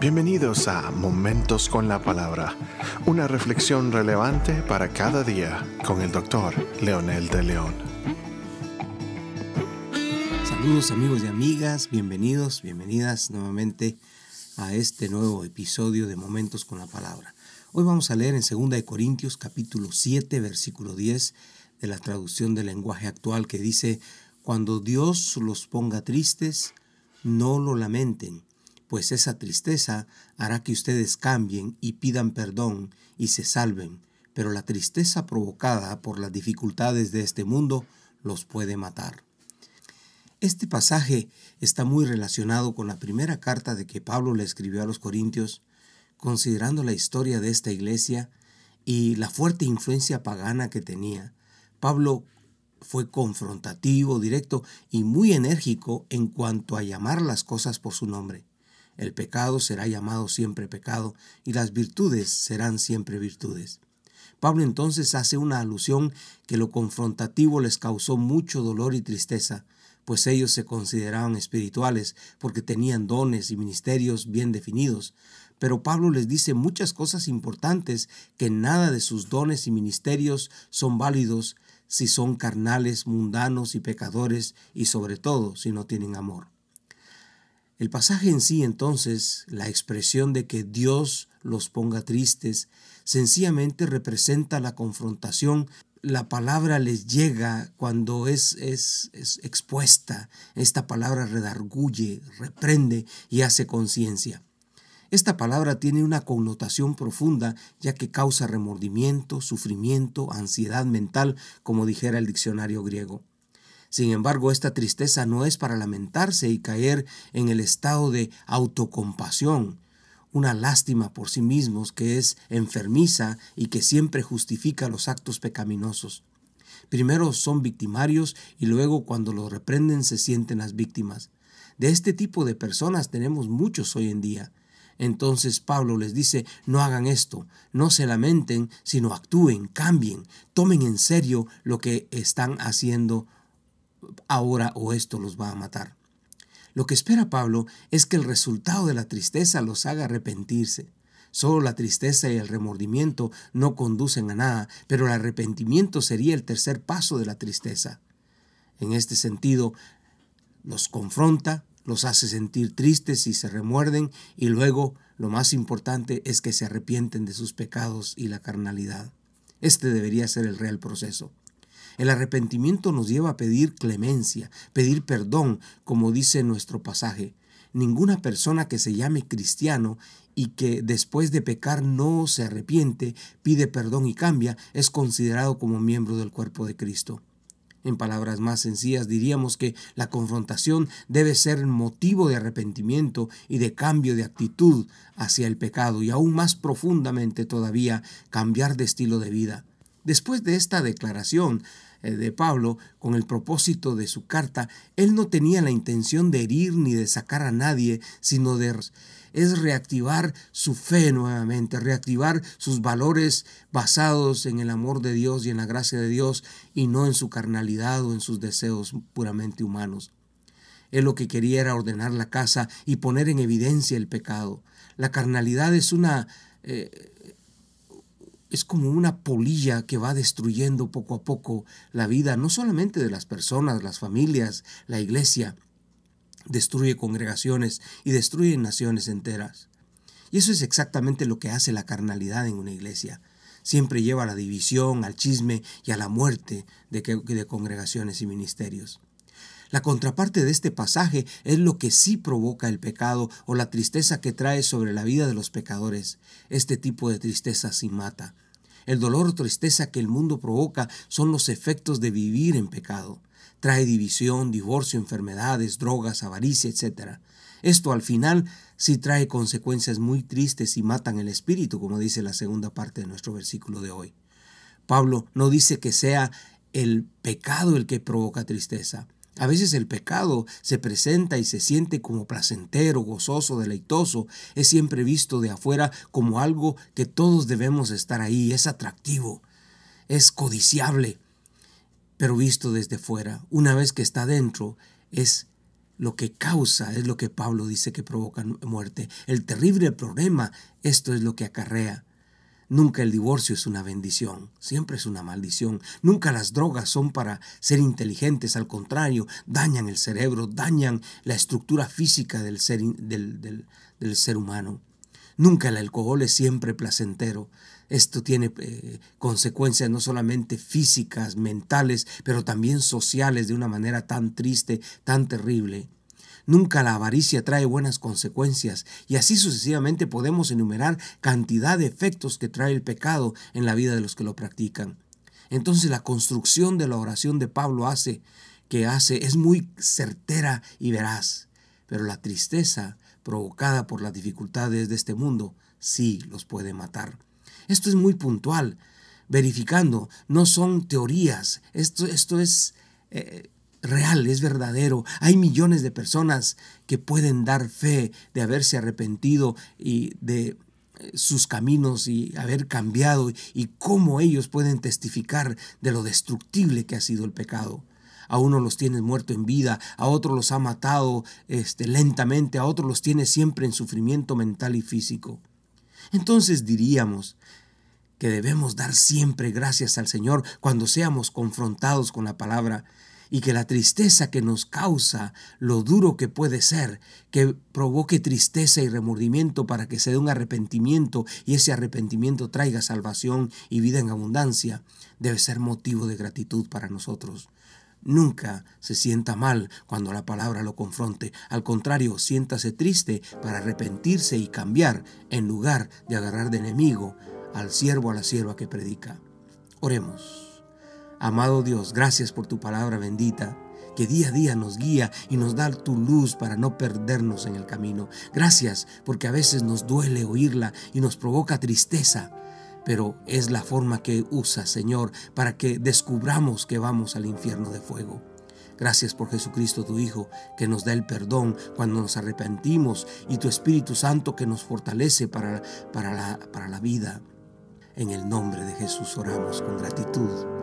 Bienvenidos a Momentos con la Palabra, una reflexión relevante para cada día con el doctor Leonel de León. Saludos amigos y amigas, bienvenidos, bienvenidas nuevamente a este nuevo episodio de Momentos con la Palabra. Hoy vamos a leer en 2 Corintios capítulo 7 versículo 10 de la traducción del lenguaje actual que dice, cuando Dios los ponga tristes, no lo lamenten pues esa tristeza hará que ustedes cambien y pidan perdón y se salven, pero la tristeza provocada por las dificultades de este mundo los puede matar. Este pasaje está muy relacionado con la primera carta de que Pablo le escribió a los Corintios, considerando la historia de esta iglesia y la fuerte influencia pagana que tenía. Pablo fue confrontativo, directo y muy enérgico en cuanto a llamar las cosas por su nombre. El pecado será llamado siempre pecado y las virtudes serán siempre virtudes. Pablo entonces hace una alusión que lo confrontativo les causó mucho dolor y tristeza, pues ellos se consideraban espirituales porque tenían dones y ministerios bien definidos. Pero Pablo les dice muchas cosas importantes que nada de sus dones y ministerios son válidos si son carnales, mundanos y pecadores y sobre todo si no tienen amor. El pasaje en sí entonces, la expresión de que Dios los ponga tristes, sencillamente representa la confrontación. La palabra les llega cuando es, es, es expuesta. Esta palabra redarguye, reprende y hace conciencia. Esta palabra tiene una connotación profunda ya que causa remordimiento, sufrimiento, ansiedad mental, como dijera el diccionario griego. Sin embargo, esta tristeza no es para lamentarse y caer en el estado de autocompasión, una lástima por sí mismos que es enfermiza y que siempre justifica los actos pecaminosos. Primero son victimarios y luego cuando los reprenden se sienten las víctimas. De este tipo de personas tenemos muchos hoy en día. Entonces Pablo les dice, no hagan esto, no se lamenten, sino actúen, cambien, tomen en serio lo que están haciendo ahora o esto los va a matar. Lo que espera Pablo es que el resultado de la tristeza los haga arrepentirse. Solo la tristeza y el remordimiento no conducen a nada, pero el arrepentimiento sería el tercer paso de la tristeza. En este sentido, los confronta, los hace sentir tristes y se remuerden, y luego lo más importante es que se arrepienten de sus pecados y la carnalidad. Este debería ser el real proceso. El arrepentimiento nos lleva a pedir clemencia, pedir perdón, como dice nuestro pasaje. Ninguna persona que se llame cristiano y que después de pecar no se arrepiente, pide perdón y cambia, es considerado como miembro del cuerpo de Cristo. En palabras más sencillas diríamos que la confrontación debe ser motivo de arrepentimiento y de cambio de actitud hacia el pecado y aún más profundamente todavía cambiar de estilo de vida. Después de esta declaración, eh, de Pablo con el propósito de su carta, él no tenía la intención de herir ni de sacar a nadie, sino de es reactivar su fe nuevamente, reactivar sus valores basados en el amor de Dios y en la gracia de Dios y no en su carnalidad o en sus deseos puramente humanos. Él lo que quería era ordenar la casa y poner en evidencia el pecado. La carnalidad es una eh, es como una polilla que va destruyendo poco a poco la vida, no solamente de las personas, las familias, la iglesia, destruye congregaciones y destruye naciones enteras. Y eso es exactamente lo que hace la carnalidad en una iglesia. Siempre lleva a la división, al chisme y a la muerte de, de congregaciones y ministerios. La contraparte de este pasaje es lo que sí provoca el pecado o la tristeza que trae sobre la vida de los pecadores. Este tipo de tristeza sí mata. El dolor o tristeza que el mundo provoca son los efectos de vivir en pecado. Trae división, divorcio, enfermedades, drogas, avaricia, etc. Esto al final sí trae consecuencias muy tristes y matan el espíritu, como dice la segunda parte de nuestro versículo de hoy. Pablo no dice que sea el pecado el que provoca tristeza. A veces el pecado se presenta y se siente como placentero, gozoso, deleitoso. Es siempre visto de afuera como algo que todos debemos estar ahí. Es atractivo, es codiciable. Pero visto desde fuera, una vez que está dentro, es lo que causa es lo que Pablo dice que provoca muerte. El terrible problema, esto es lo que acarrea. Nunca el divorcio es una bendición, siempre es una maldición. Nunca las drogas son para ser inteligentes, al contrario, dañan el cerebro, dañan la estructura física del ser, humano. Nunca el alcohol es siempre placentero. Esto tiene eh, consecuencias no solamente físicas, mentales, pero también sociales de una manera tan triste, tan terrible. Nunca la avaricia trae buenas consecuencias y así sucesivamente podemos enumerar cantidad de efectos que trae el pecado en la vida de los que lo practican. Entonces la construcción de la oración de Pablo hace que hace es muy certera y veraz, pero la tristeza provocada por las dificultades de este mundo sí los puede matar. Esto es muy puntual, verificando, no son teorías, esto, esto es eh, real, es verdadero. Hay millones de personas que pueden dar fe de haberse arrepentido y de eh, sus caminos y haber cambiado y cómo ellos pueden testificar de lo destructible que ha sido el pecado. A uno los tiene muerto en vida, a otros los ha matado este, lentamente, a otros los tiene siempre en sufrimiento mental y físico. Entonces diríamos que debemos dar siempre gracias al Señor cuando seamos confrontados con la palabra y que la tristeza que nos causa, lo duro que puede ser, que provoque tristeza y remordimiento para que se dé un arrepentimiento y ese arrepentimiento traiga salvación y vida en abundancia, debe ser motivo de gratitud para nosotros. Nunca se sienta mal cuando la palabra lo confronte. Al contrario, siéntase triste para arrepentirse y cambiar en lugar de agarrar de enemigo al siervo a la sierva que predica. Oremos. Amado Dios, gracias por tu palabra bendita que día a día nos guía y nos da tu luz para no perdernos en el camino. Gracias porque a veces nos duele oírla y nos provoca tristeza, pero es la forma que usa, Señor, para que descubramos que vamos al infierno de fuego. Gracias por Jesucristo tu Hijo, que nos da el perdón cuando nos arrepentimos y tu Espíritu Santo que nos fortalece para, para, la, para la vida. En el nombre de Jesús oramos con gratitud.